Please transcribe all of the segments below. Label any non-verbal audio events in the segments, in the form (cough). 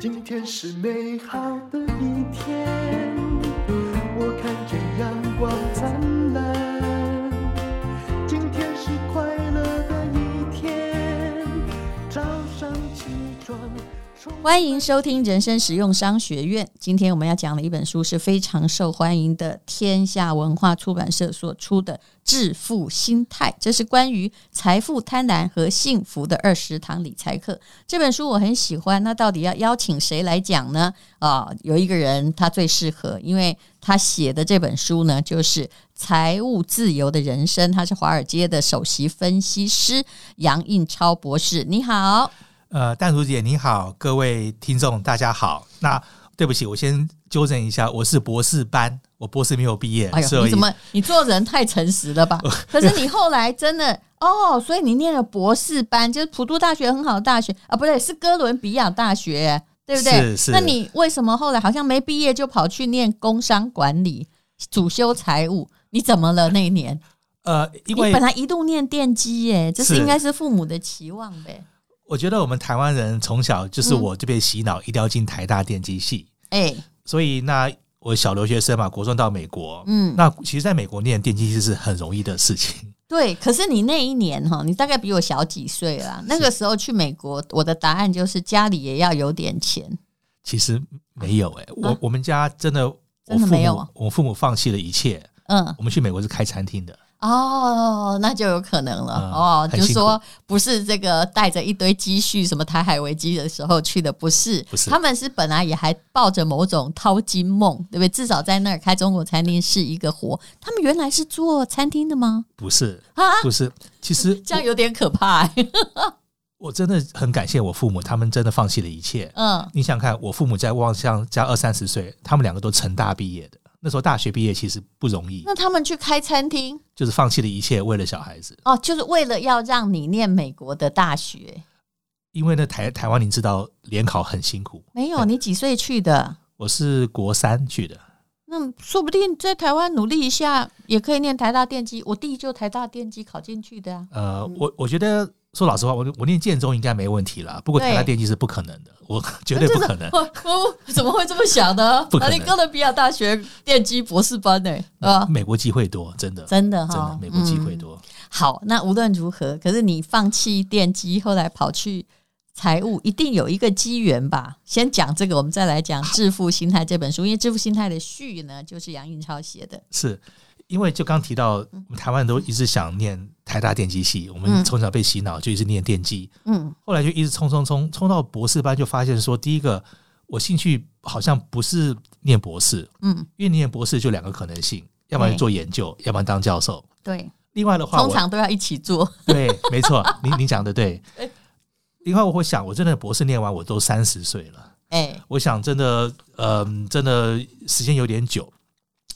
今天是美好的一天，欢迎收听人生实用商学院。今天我们要讲的一本书是非常受欢迎的，天下文化出版社所出的《致富心态》，这是关于财富、贪婪和幸福的二十堂理财课。这本书我很喜欢。那到底要邀请谁来讲呢？啊、有一个人他最适合，因为他写的这本书呢，就是《财务自由的人生》。他是华尔街的首席分析师杨应超博士。你好。呃，淡如姐你好，各位听众大家好。那对不起，我先纠正一下，我是博士班，我博士没有毕业。哎呦，你怎么你做人太诚实了吧？(laughs) 可是你后来真的哦，所以你念了博士班，就是普渡大学很好的大学啊，不对，是哥伦比亚大学，对不对？是是。那你为什么后来好像没毕业就跑去念工商管理，主修财务？你怎么了那一年？呃，因为你本来一度念电机，耶，这是应该是父母的期望呗。我觉得我们台湾人从小就是我就被洗脑，一定要进台大电机系。哎、嗯，所以那我小留学生嘛，国中到美国，嗯，那其实在美国念电机系是很容易的事情。对，可是你那一年哈，你大概比我小几岁啦。那个时候去美国，我的答案就是家里也要有点钱。其实没有哎、欸，我、啊、我们家真的，真的没有，我父母放弃了一切。嗯，我们去美国是开餐厅的。哦，那就有可能了。嗯、哦，就是说不是这个带着一堆积蓄，什么台海危机的时候去的，不是，不是，他们是本来也还抱着某种淘金梦，对不对？至少在那儿开中国餐厅是一个活。他们原来是做餐厅的吗？不是啊，不是。其实 (laughs) 这样有点可怕、欸。我真的很感谢我父母，他们真的放弃了一切。嗯，你想看，我父母在望乡加二三十岁，他们两个都成大毕业的。那时候大学毕业其实不容易，那他们去开餐厅，就是放弃了一切，为了小孩子。哦，就是为了要让你念美国的大学。因为呢台台湾，你知道联考很辛苦。没有，你几岁去的？我是国三去的。那说不定在台湾努力一下，也可以念台大电机。我弟就台大电机考进去的啊。呃，我我觉得。说老实话，我我念建中应该没问题了。不过台大电机是不可能的，我 (laughs) 绝对不可能。我 (laughs) 怎么会这么想呢？不可能。你哥伦比亚大学电机博士班呢？啊，美国机会多，真的，真的哈，真的美国机会多。好，那无论如何，可是你放弃电机，后来跑去财务，一定有一个机缘吧？先讲这个，我们再来讲《致富心态》这本书，因为《致富心态》的序呢，就是杨应超写的。是。因为就刚提到，我们台湾人都一直想念台大电机系，我们从小被洗脑就一直念电机，嗯，后来就一直冲冲冲冲到博士班，就发现说，第一个我兴趣好像不是念博士，嗯，因为念博士就两个可能性，要不然做研究，要不然当教授，对。另外的话，通常都要一起做，对，没错，你 (laughs) 你讲的对。另外我会想，我真的博士念完，我都三十岁了，哎，我想真的，嗯，真的时间有点久。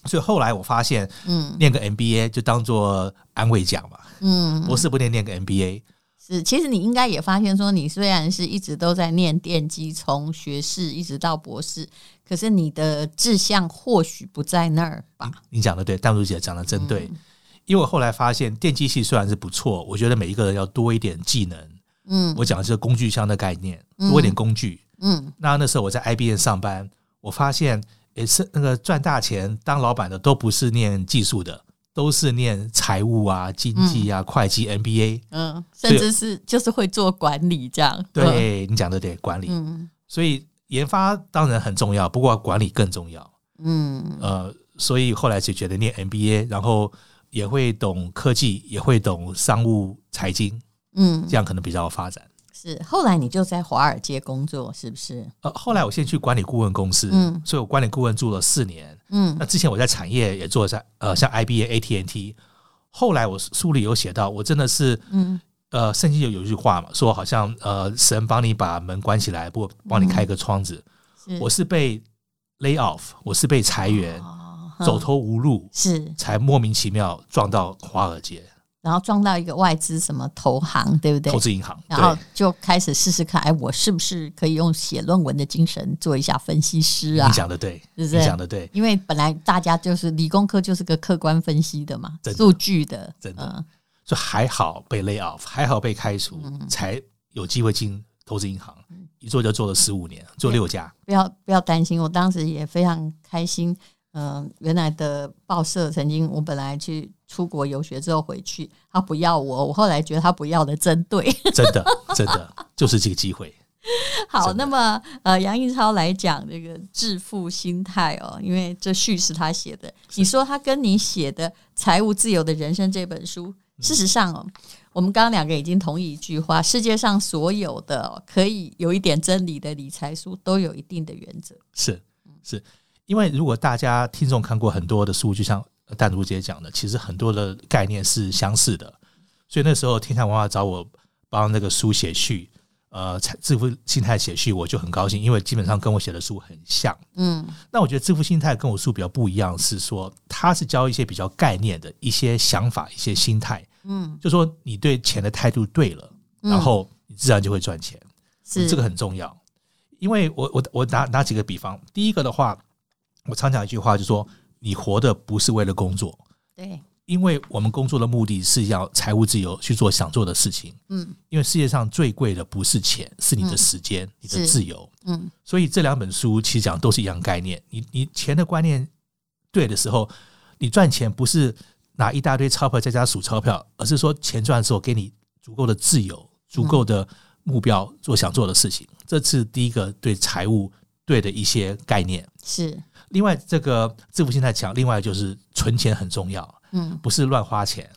所以后来我发现，嗯，念个 MBA 就当做安慰奖嘛，嗯，博士不念念个 MBA 是。其实你应该也发现，说你虽然是一直都在念电机，从学士一直到博士，可是你的志向或许不在那儿吧？你讲的对，淡如姐讲的真对。嗯、因为我后来发现，电机系虽然是不错，我觉得每一个人要多一点技能。嗯，我讲的是工具箱的概念，多一点工具。嗯，那那时候我在 IBM 上班，我发现。也是那个赚大钱当老板的都不是念技术的，都是念财务啊、经济啊、嗯、会计 MBA，嗯，甚至是就是会做管理这样。对，你讲的对，管理。嗯，所以研发当然很重要，不过管理更重要。嗯，呃，所以后来就觉得念 MBA，然后也会懂科技，也会懂商务财经，嗯，这样可能比较发展。是，后来你就在华尔街工作，是不是？呃，后来我先去管理顾问公司，嗯，所以我管理顾问做了四年，嗯，那之前我在产业也做在呃，像 IBM、AT&T。后来我书里有写到，我真的是，嗯，呃，圣经有有一句话嘛，说好像呃，神帮你把门关起来，不帮你开一个窗子。嗯，我是被 lay off，我是被裁员，哦，走投无路，是才莫名其妙撞到华尔街。然后撞到一个外资什么投行，对不对？投资银行，然后就开始试试看，哎，我是不是可以用写论文的精神做一下分析师啊？你讲的对，是？你讲的对，因为本来大家就是理工科，就是个客观分析的嘛，数据的，真的。所以还好被 lay off，还好被开除，才有机会进投资银行，一做就做了十五年，做六家。不要不要担心，我当时也非常开心。嗯、呃，原来的报社曾经，我本来去出国游学之后回去，他不要我，我后来觉得他不要的真对，(laughs) 真的真的就是这个机会。好，那么呃，杨应超来讲这个致富心态哦，因为这序是他写的。你说他跟你写的《财务自由的人生》这本书，事实上哦，我们刚刚两个已经同意一句话：世界上所有的可以有一点真理的理财书，都有一定的原则。是是，因为如果大家听众看过很多的书，就像淡如姐讲的，其实很多的概念是相似的。所以那时候天下文化找我帮那个书写序。呃，致富心态写序，我就很高兴，因为基本上跟我写的书很像。嗯，那我觉得致富心态跟我书比较不一样，是说他是教一些比较概念的一些想法、一些心态。嗯，就说你对钱的态度对了，然后你自然就会赚钱。是这个很重要，因为我我我拿拿几个比方，第一个的话，我常讲一句话，就是说你活的不是为了工作。对。因为我们工作的目的是要财务自由，去做想做的事情。嗯，因为世界上最贵的不是钱，是你的时间，你的自由。嗯，所以这两本书其实讲都是一样概念。你你钱的观念对的时候，你赚钱不是拿一大堆钞票在家数钞票，而是说钱赚的时候给你足够的自由，足够的目标做想做的事情。这是第一个对财务对的一些概念。是。另外，这个致富心态强，另外就是存钱很重要。嗯，不是乱花钱，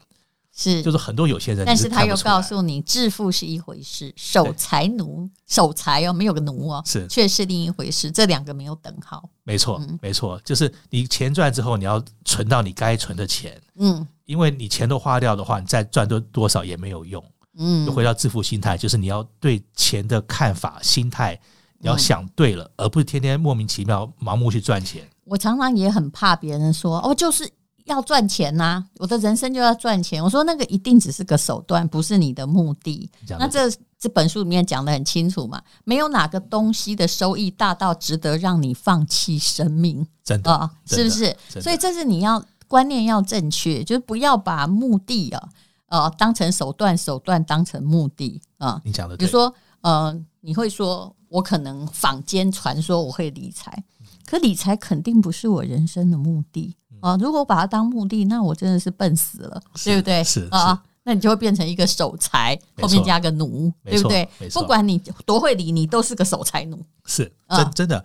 是。就是很多有些人，但是他又告诉你，致富是一回事，守财奴守财哦，没有个奴哦，是。却是另一回事，这两个没有等号。没错，嗯、没错，就是你钱赚之后，你要存到你该存的钱，嗯，因为你钱都花掉的话，你再赚多多少也没有用，嗯，就回到致富心态，就是你要对钱的看法、心态，你要想对了，嗯、而不是天天莫名其妙盲目去赚钱。我常常也很怕别人说，哦，就是。要赚钱呐、啊！我的人生就要赚钱。我说那个一定只是个手段，不是你的目的。那这这本书里面讲的很清楚嘛，没有哪个东西的收益大到值得让你放弃生命。真的啊，是不是？所以这是你要观念要正确，就是不要把目的啊呃当成手段，手段当成目的啊。你讲的，比如说呃，你会说我可能坊间传说我会理财，可理财肯定不是我人生的目的。啊！如果我把它当目的，那我真的是笨死了，对不对？是啊，那你就会变成一个守财，后面加个奴，对不对？不管你多会理，你都是个守财奴。是真真的，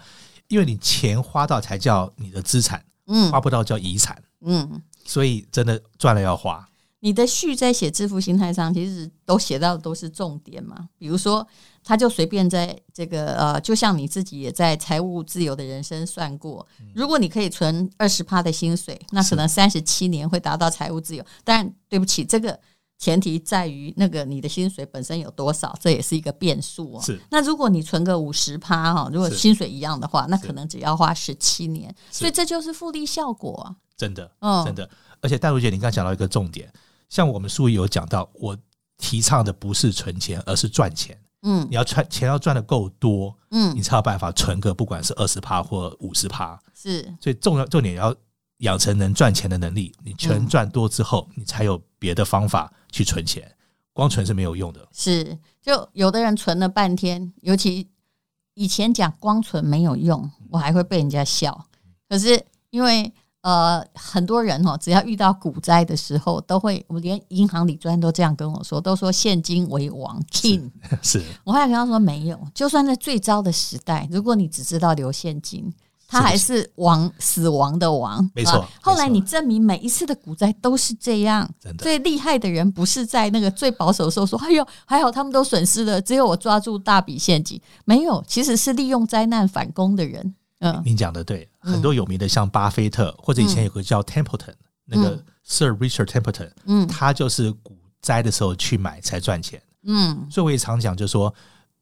因为你钱花到才叫你的资产，嗯，花不到叫遗产，嗯，所以真的赚了要花。你的序在写致富心态上，其实都写到的都是重点嘛。比如说，他就随便在这个呃，就像你自己也在财务自由的人生算过，如果你可以存二十趴的薪水，那可能三十七年会达到财务自由。但对不起，这个前提在于那个你的薪水本身有多少，这也是一个变数哦。是。那如果你存个五十趴哈，如果薪水一样的话，那可能只要花十七年。所以这就是复利效果。真的，嗯，真的。而且戴茹姐，你刚刚讲到一个重点。像我们书有讲到，我提倡的不是存钱，而是赚钱。嗯，你要赚钱要赚的够多，嗯，你才有办法存个不管是二十趴或五十趴。是，所以重要重点要养成能赚钱的能力。你钱赚多之后，你才有别的方法去存钱，光存是没有用的。是，就有的人存了半天，尤其以前讲光存没有用，我还会被人家笑。可是因为。呃，很多人哦，只要遇到股灾的时候，都会，我连银行里专都这样跟我说，都说现金为王，king。是，我后来跟他说没有，就算在最糟的时代，如果你只知道留现金，它还是王，死亡的王。没错。后来你证明每一次的股灾都是这样。最厉害的人不是在那个最保守的时候说，哎呦，还好他们都损失了，只有我抓住大笔现金。没有，其实是利用灾难反攻的人。嗯，你讲的对，很多有名的像巴菲特，或者以前有个叫 Templeton，那个 Sir Richard Templeton，嗯，他就是股灾的时候去买才赚钱，嗯，所以我也常讲，就是说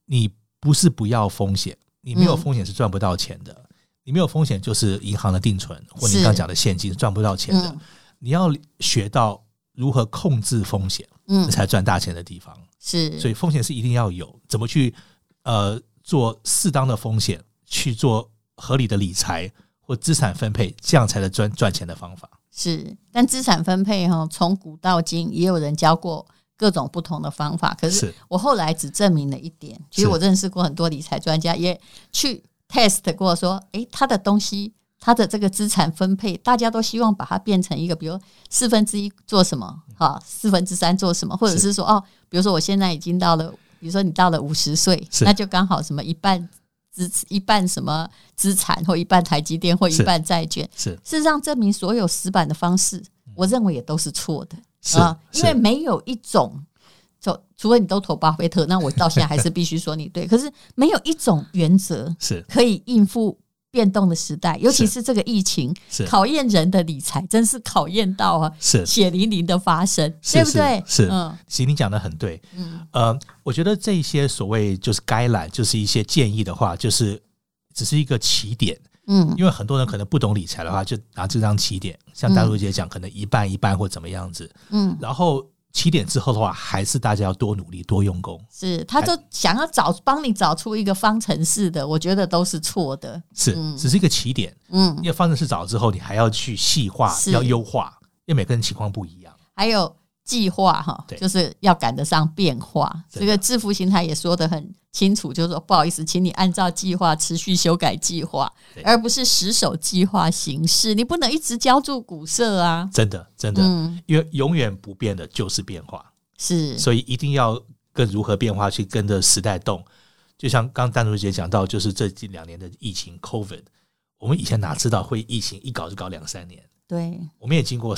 你不是不要风险，你没有风险是赚不到钱的，你没有风险就是银行的定存或你刚讲的现金是赚不到钱的，你要学到如何控制风险，嗯，才赚大钱的地方。是，所以风险是一定要有，怎么去呃做适当的风险去做。合理的理财或资产分配，这样才能赚赚钱的方法。是，但资产分配哈，从古到今也有人教过各种不同的方法。可是我后来只证明了一点，其实我认识过很多理财专家，也去 test 过，说，诶，他的东西，他的这个资产分配，大家都希望把它变成一个，比如四分之一做什么，哈，四分之三做什么，或者是说，哦，比如说我现在已经到了，比如说你到了五十岁，那就刚好什么一半。资一半什么资产，或一半台积电，或一半债券，是事实上证明所有死板的方式，我认为也都是错的啊，因为没有一种，就除非你都投巴菲特，那我到现在还是必须说你对，可是没有一种原则是可以应付。变动的时代，尤其是这个疫情，考验人的理财，真是考验到啊，是。血淋淋的发生，对不对？是，嗯，其实你讲的很对，嗯，呃，我觉得这些所谓就是该览，就是一些建议的话，就是只是一个起点，嗯，因为很多人可能不懂理财的话，就拿这张起点，像淡如姐讲，可能一半一半或怎么样子，嗯，然后。起点之后的话，还是大家要多努力、多用功。是，他就想要找帮你找出一个方程式的，我觉得都是错的。是，只是一个起点。嗯，因为方程式找了之后，你还要去细化、要优化，因为每个人情况不一样。还有。计划哈，就是要赶得上变化。这个致富心态也说得很清楚，就是说不好意思，请你按照计划持续修改计划，而不是死守计划形式。你不能一直浇筑古色啊！真的，真的，嗯，因为永远不变的就是变化，是，所以一定要跟如何变化去跟着时代动。就像刚刚淡如姐讲到，就是这近两年的疫情 COVID，我们以前哪知道会疫情一搞就搞两三年？对，我们也经过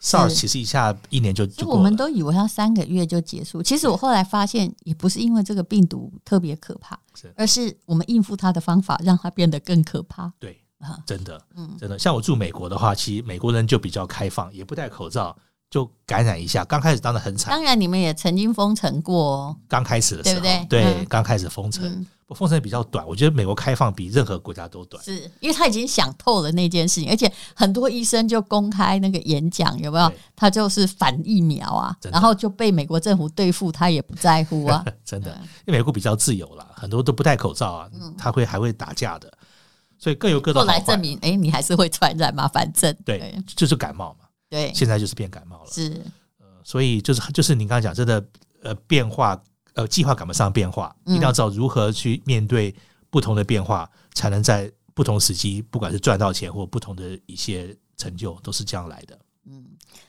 SARS，SARS 其实一下一年就就。我们都以为它三个月就结束，其实我后来发现，也不是因为这个病毒特别可怕，是而是我们应付它的方法让它变得更可怕。对，真的，嗯，真的，像我住美国的话，其实美国人就比较开放，也不戴口罩。就感染一下，刚开始当然很惨。当然，你们也曾经封城过。刚开始的时候，对不对？对，刚开始封城，不封城比较短。我觉得美国开放比任何国家都短，是因为他已经想透了那件事情，而且很多医生就公开那个演讲，有没有？他就是反疫苗啊，然后就被美国政府对付，他也不在乎啊。(laughs) 真的，因为美国比较自由了，很多都不戴口罩啊，他会还会打架的，所以各有各的。后来证明，哎，你还是会传染嘛？反正对，就是感冒嘛。对，现在就是变感冒了。是，呃，所以就是就是您刚刚讲，真的，呃，变化，呃，计划赶不上变化，一定要知道如何去面对不同的变化，才能在不同时机，不管是赚到钱或不同的一些成就，都是这样来的。嗯，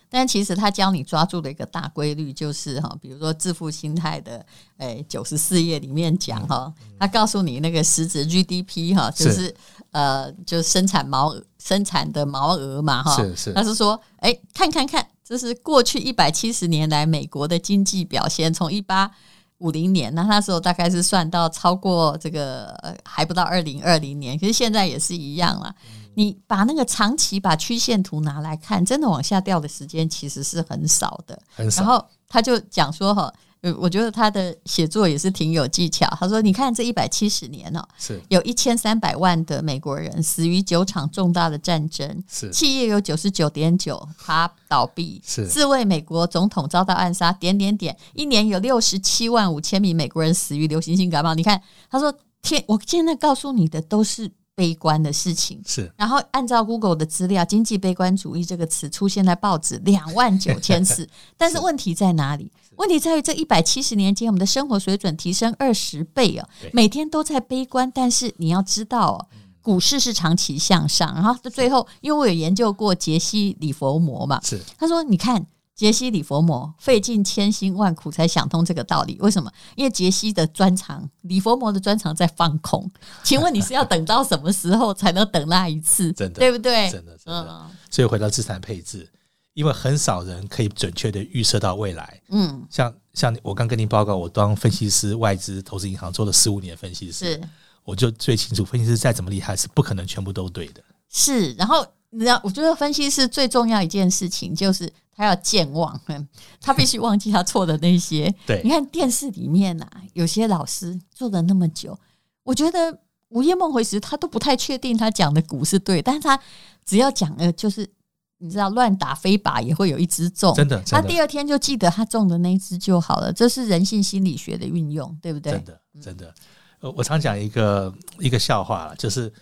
但其实他教你抓住的一个大规律就是哈，比如说致富心态的，诶，九十四页里面讲哈，他告诉你那个实质 GDP 哈，就是呃，就生产毛。生产的毛额嘛，哈，是是，他是说，哎，看看看，这是过去一百七十年来美国的经济表现，从一八五零年，那那时候大概是算到超过这个还不到二零二零年，可是现在也是一样了。你把那个长期把曲线图拿来看，真的往下掉的时间其实是很少的，很少。然后他就讲说，哈。我觉得他的写作也是挺有技巧。他说：“你看这一百七十年哦，是有一千三百万的美国人死于九场重大的战争，是企业有九十九点九趴倒闭，是四位美国总统遭到暗杀，点点点，一年有六十七万五千名美国人死于流行性感冒。你看，他说天，我现在告诉你的都是。”悲观的事情是，然后按照 Google 的资料，“经济悲观主义”这个词出现在报纸两万九千次。(laughs) 但是问题在哪里？问题在于这一百七十年间，我们的生活水准提升二十倍啊！每天都在悲观，但是你要知道哦，股市是长期向上。然后最后，因为我有研究过杰西·里佛摩嘛，是他说：“你看。”杰西·里佛摩费尽千辛万苦才想通这个道理，为什么？因为杰西的专长，里佛摩的专长在放空。(laughs) 请问你是要等到什么时候才能等那一次？(laughs) 真的，对不对？真的，真的。嗯、所以回到资产配置，因为很少人可以准确的预测到未来。嗯，像像我刚跟您报告，我当分析师，外资投资银行做了十五年分析师，是我就最清楚，分析师再怎么厉害，是不可能全部都对的。是，然后你知道，我觉得分析师最重要一件事情就是。他要健忘，(laughs) 他必须忘记他错的那些。对，你看电视里面啊，有些老师做了那么久，我觉得午夜梦回时他都不太确定他讲的股是对，但是他只要讲了，就是你知道乱打飞靶也会有一只中，真的，他第二天就记得他中的那一只就好了。这是人性心理学的运用，对不对？真的，真的。呃，我常讲一个一个笑话，就是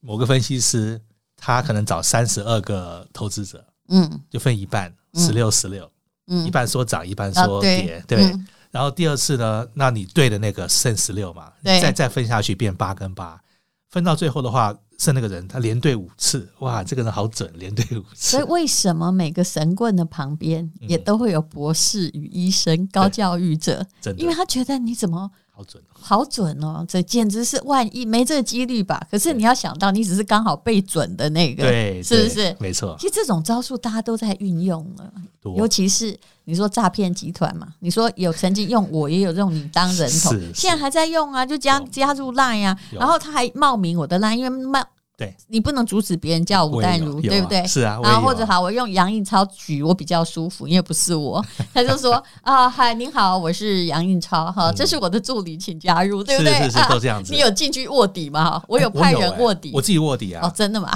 某个分析师他可能找三十二个投资者，嗯，就分一半。十六十六，嗯，一半说涨，一半说跌，啊、对。然后第二次呢，那你对的那个剩十六嘛，对。再再分下去变八跟八，分到最后的话。剩那个人，他连对五次，哇，这个人好准，连对五次。所以为什么每个神棍的旁边也都会有博士与医生、嗯、高教育者？因为他觉得你怎么好准，好准哦，这简直是万一没这个几率吧？可是你要想到，你只是刚好被准的那个，对，是不是？没错。其实这种招数大家都在运用了，尤其是。你说诈骗集团嘛？你说有曾经用，我也有用你当人头，现在还在用啊，就加加入 Line 啊，然后他还冒名我的 Line，因为冒对，你不能阻止别人叫吴淡如，对不对？是啊，然后或者好，我用杨应超举我比较舒服，因为不是我，(laughs) 他就说啊，嗨，您好，我是杨应超，哈，这是我的助理，请加入，对不对？是是都这样子。你有进去卧底吗？我有派人卧底，我自己卧底啊。哦，真的吗？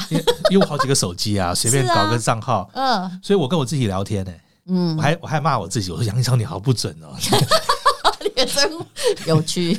因为我好几个手机啊，(laughs) 随便搞个账号，嗯，所以我跟我自己聊天呢。嗯，我还我还骂我自己，我说杨应超你好不准哦，(laughs) 你也真有趣。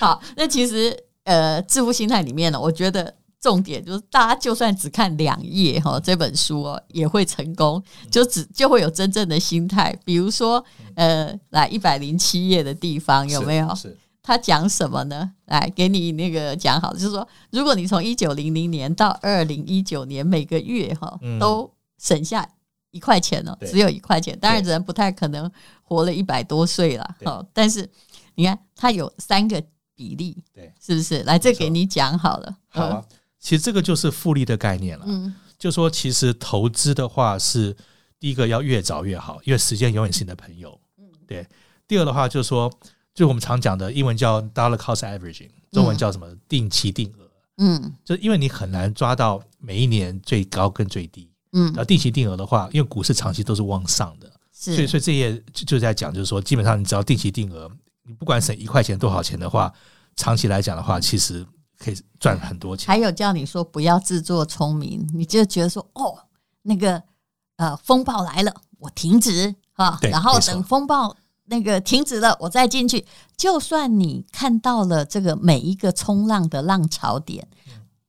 好，那其实呃，致富心态里面呢，我觉得重点就是大家就算只看两页哈，这本书哦也会成功，就只就会有真正的心态。比如说呃，来一百零七页的地方有没有？是，是他讲什么呢？来给你那个讲好，就是说，如果你从一九零零年到二零一九年每个月哈都省下。一块钱哦，只有一块钱。当然人不太可能活了一百多岁了，哈。但是你看，他有三个比例，对，是不是？来，这给你讲好了。好啊，其实这个就是复利的概念了。嗯，就说其实投资的话是第一个要越早越好，因为时间永远是你的朋友。嗯，对。第二的话就是说，就我们常讲的英文叫 dollar cost averaging，中文叫什么？定期定额。嗯，就是因为你很难抓到每一年最高跟最低。嗯，然后定期定额的话，因为股市长期都是往上的，是所以所以这页就就在讲，就是说，基本上你只要定期定额，你不管省一块钱多少钱的话，长期来讲的话，其实可以赚很多钱。还有叫你说不要自作聪明，你就觉得说哦，那个呃风暴来了，我停止啊，然后等风暴那个停止了，我再进去。就算你看到了这个每一个冲浪的浪潮点，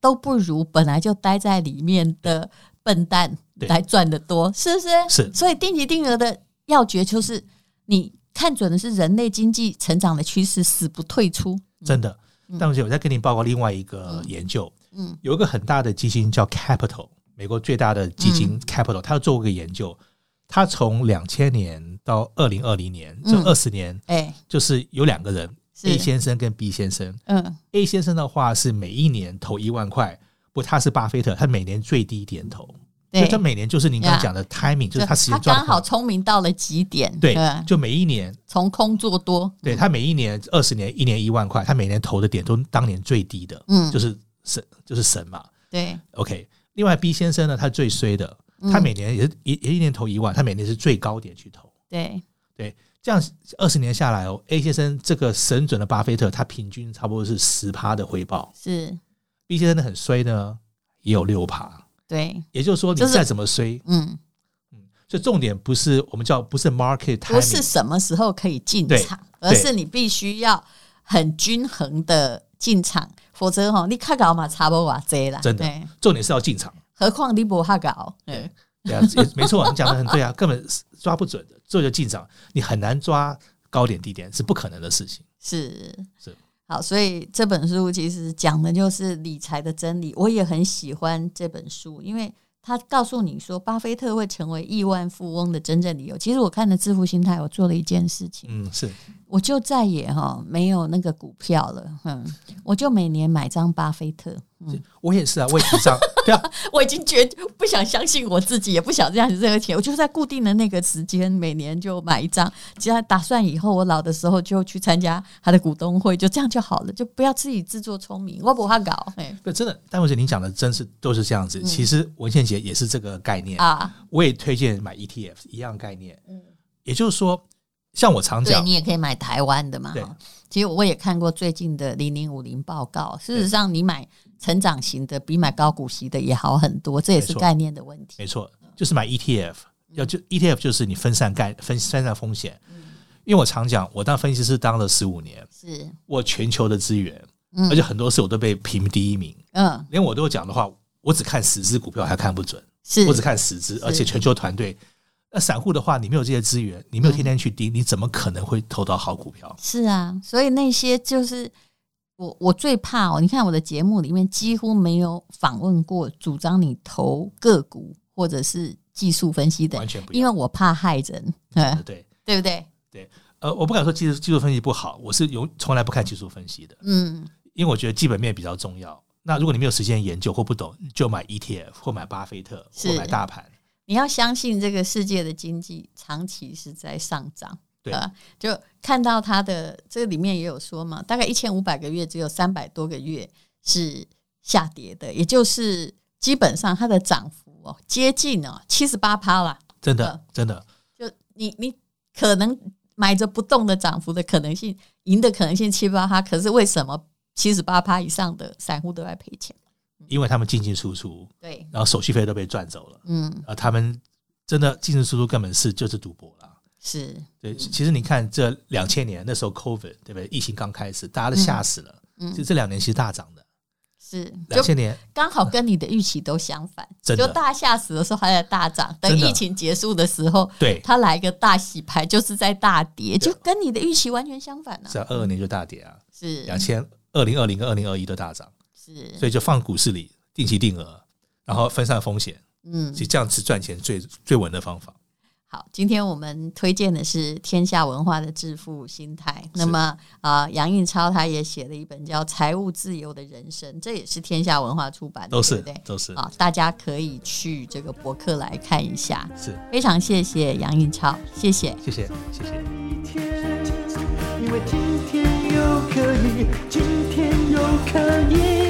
都不如本来就待在里面的。笨蛋来赚的多，是不是？是。所以定期定额的要诀就是，你看准的是人类经济成长的趋势，死不退出。真的。但是我再跟你报告另外一个研究，嗯，有一个很大的基金叫 Capital，美国最大的基金 Capital，他要做过个研究，他从两千年到二零二零年这二十年，哎，就是有两个人，A 先生跟 B 先生，嗯，A 先生的话是每一年投一万块。不，他是巴菲特，他每年最低点投，对所以他每年就是您刚刚讲的 timing，就是他时间刚好。聪明到了极点，对，就每一年从空做多，对他每一年二十年，一年一万块，他每年投的点都当年最低的，嗯，就是神，就是神嘛，对，OK。另外 B 先生呢，他最衰的，他每年也是一也一年投一万，他每年是最高点去投，对。对，这样二十年下来哦，A 先生这个神准的巴菲特，他平均差不多是十趴的回报，是。B 先生的很衰呢，也有六趴。对，也就是说，你再怎么衰，嗯嗯，所以重点不是我们叫不是 market 不是什么时候可以进场，而是你必须要很均衡的进场，否则哈，你卡搞嘛差不多这了。真的，重点是要进场。何况你不哈搞，对对啊，没错，你讲的很对啊，根本抓不准的，这就进场，你很难抓高点低点，是不可能的事情。是是。好，所以这本书其实讲的就是理财的真理。我也很喜欢这本书，因为他告诉你说，巴菲特会成为亿万富翁的真正理由。其实我看了《致富心态》，我做了一件事情，嗯，是，我就再也哈没有那个股票了，嗯，我就每年买张巴菲特。嗯，我也是啊，我也是这样。(laughs) 对啊，我已经决不想相信我自己，也不想这样子这个钱，我就在固定的那个时间，每年就买一张。只要打算以后我老的时候就去参加他的股东会，就这样就好了，就不要自己自作聪明。我不怕搞，哎，不真的。但我觉得你讲的真是都是这样子。其实文倩姐也是这个概念啊，我也推荐买 ETF 一样概念。嗯，也就是说，像我常讲，你也可以买台湾的嘛。对，其实我也看过最近的零零五零报告。事实上，你买。成长型的比买高股息的也好很多，这也是概念的问题。没错，就是买 ETF，要就 ETF 就是你分散概分分散风险。因为我常讲，我当分析师当了十五年，是我全球的资源，而且很多事我都被评第一名。嗯，连我都讲的话，我只看十只股票还看不准，是我只看十只，而且全球团队那散户的话，你没有这些资源，你没有天天去盯，嗯、你怎么可能会投到好股票？是啊，所以那些就是我我最怕哦。你看我的节目里面几乎没有访问过主张你投个股或者是技术分析的，完全不，因为我怕害人。(laughs) 对对，对不对？对，呃，我不敢说技术技术分析不好，我是有从来不看技术分析的。嗯，因为我觉得基本面比较重要。那如果你没有时间研究或不懂，就买 ETF 或买巴菲特或买大盘。你要相信这个世界的经济长期是在上涨，对。啊，就看到它的这个里面也有说嘛，大概一千五百个月只有三百多个月是下跌的，也就是基本上它的涨幅哦接近哦七十八趴了，真的真的，就你你可能买着不动的涨幅的可能性，赢的可能性七八趴，可是为什么七十八趴以上的散户都在赔钱？因为他们进进出出，对，然后手续费都被赚走了，嗯，啊，他们真的进进出出根本是就是赌博了，是。对。其实你看这两千年那时候 COVID 对不对？疫情刚开始，大家都吓死了，嗯，就这两年其实大涨的，是。两千年。刚好跟你的预期都相反，(laughs) 就大家吓死的时候还在大涨，等疫情结束的时候，对，它来个大洗牌，就是在大跌，就跟你的预期完全相反了。是啊，二二年就大跌啊，是。两千二零二零跟二零二一都大涨。是所以就放股市里定期定额，然后分散风险，嗯，其实这样子赚钱最最稳的方法。好，今天我们推荐的是天下文化的致富心态。那么啊，呃，杨应超他也写了一本叫《财务自由的人生》，这也是天下文化出版的，都是对不对？都是啊，大家可以去这个博客来看一下。是非常谢谢杨应超，谢谢，谢谢，谢谢。因为今天又可以，今天又可以。